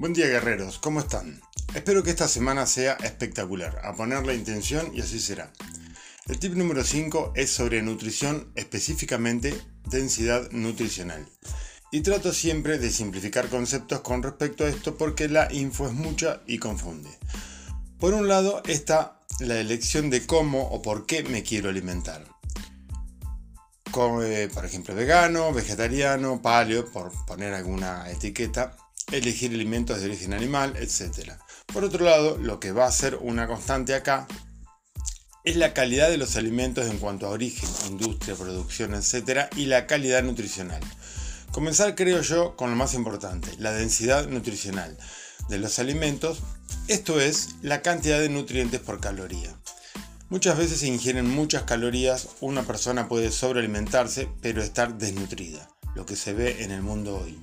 Buen día guerreros, ¿cómo están? Espero que esta semana sea espectacular, a poner la intención y así será. El tip número 5 es sobre nutrición, específicamente densidad nutricional. Y trato siempre de simplificar conceptos con respecto a esto porque la info es mucha y confunde. Por un lado está la elección de cómo o por qué me quiero alimentar. Como, eh, por ejemplo, vegano, vegetariano, paleo, por poner alguna etiqueta, elegir alimentos de origen animal, etc. Por otro lado, lo que va a ser una constante acá es la calidad de los alimentos en cuanto a origen, industria, producción, etc. y la calidad nutricional. Comenzar creo yo con lo más importante, la densidad nutricional de los alimentos, esto es la cantidad de nutrientes por caloría. Muchas veces se ingieren muchas calorías, una persona puede sobrealimentarse pero estar desnutrida, lo que se ve en el mundo hoy.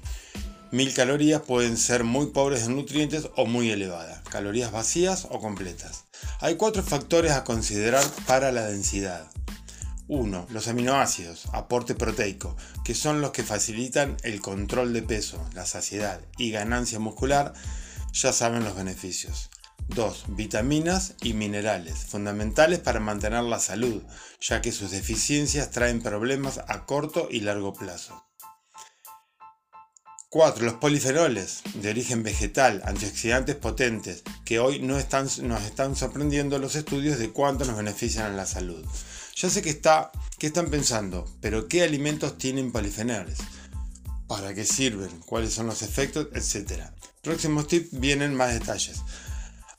Mil calorías pueden ser muy pobres en nutrientes o muy elevadas, calorías vacías o completas. Hay cuatro factores a considerar para la densidad. 1. Los aminoácidos, aporte proteico, que son los que facilitan el control de peso, la saciedad y ganancia muscular, ya saben los beneficios. 2. Vitaminas y minerales, fundamentales para mantener la salud, ya que sus deficiencias traen problemas a corto y largo plazo. 4. Los polifenoles de origen vegetal, antioxidantes potentes, que hoy no nos están sorprendiendo los estudios de cuánto nos benefician a la salud. Ya sé que, está, que están pensando, pero ¿qué alimentos tienen polifenoles? ¿Para qué sirven? ¿Cuáles son los efectos? Etcétera. Próximos tips vienen más detalles.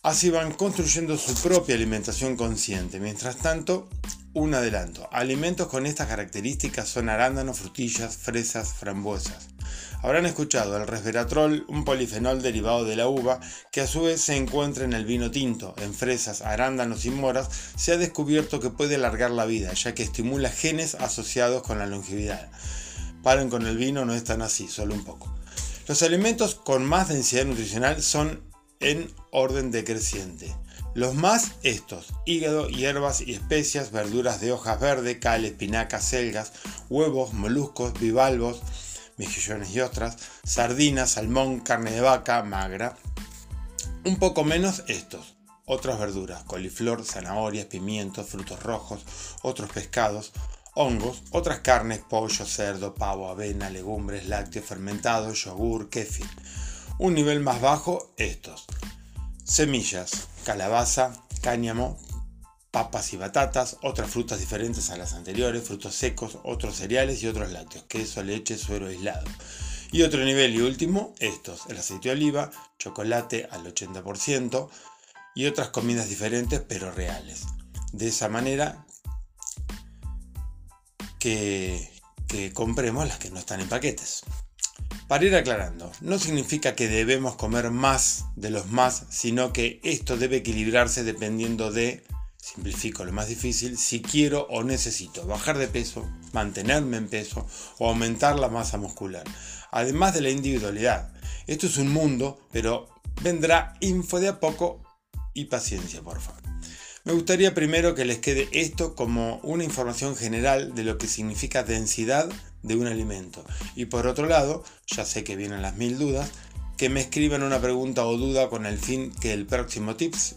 Así van construyendo su propia alimentación consciente. Mientras tanto, un adelanto. Alimentos con estas características son arándanos, frutillas, fresas, frambuesas. Habrán escuchado el resveratrol, un polifenol derivado de la uva, que a su vez se encuentra en el vino tinto, en fresas, arándanos y moras, se ha descubierto que puede alargar la vida, ya que estimula genes asociados con la longevidad. Paren con el vino, no es tan así, solo un poco. Los alimentos con más densidad nutricional son en orden decreciente. Los más estos, hígado, hierbas y especias, verduras de hojas verdes, cal, espinacas, selgas, huevos, moluscos, bivalvos, mejillones y ostras, sardinas, salmón, carne de vaca, magra. Un poco menos estos, otras verduras, coliflor, zanahorias, pimientos, frutos rojos, otros pescados, hongos, otras carnes, pollo, cerdo, pavo, avena, legumbres, lácteos fermentados, yogur, kéfir. Un nivel más bajo, estos. Semillas, calabaza, cáñamo, papas y batatas, otras frutas diferentes a las anteriores, frutos secos, otros cereales y otros lácteos, queso, leche, suero aislado. Y otro nivel y último, estos, el aceite de oliva, chocolate al 80% y otras comidas diferentes pero reales. De esa manera que, que compremos las que no están en paquetes. Para ir aclarando, no significa que debemos comer más de los más, sino que esto debe equilibrarse dependiendo de simplifico lo más difícil, si quiero o necesito bajar de peso, mantenerme en peso o aumentar la masa muscular. Además de la individualidad. Esto es un mundo, pero vendrá info de a poco y paciencia, por favor. Me gustaría primero que les quede esto como una información general de lo que significa densidad de un alimento. Y por otro lado, ya sé que vienen las mil dudas, que me escriban una pregunta o duda con el fin que el próximo tips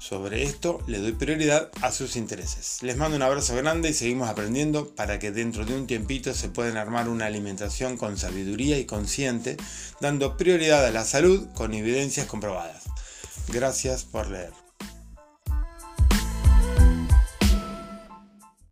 sobre esto le doy prioridad a sus intereses. Les mando un abrazo grande y seguimos aprendiendo para que dentro de un tiempito se puedan armar una alimentación con sabiduría y consciente, dando prioridad a la salud con evidencias comprobadas. Gracias por leer.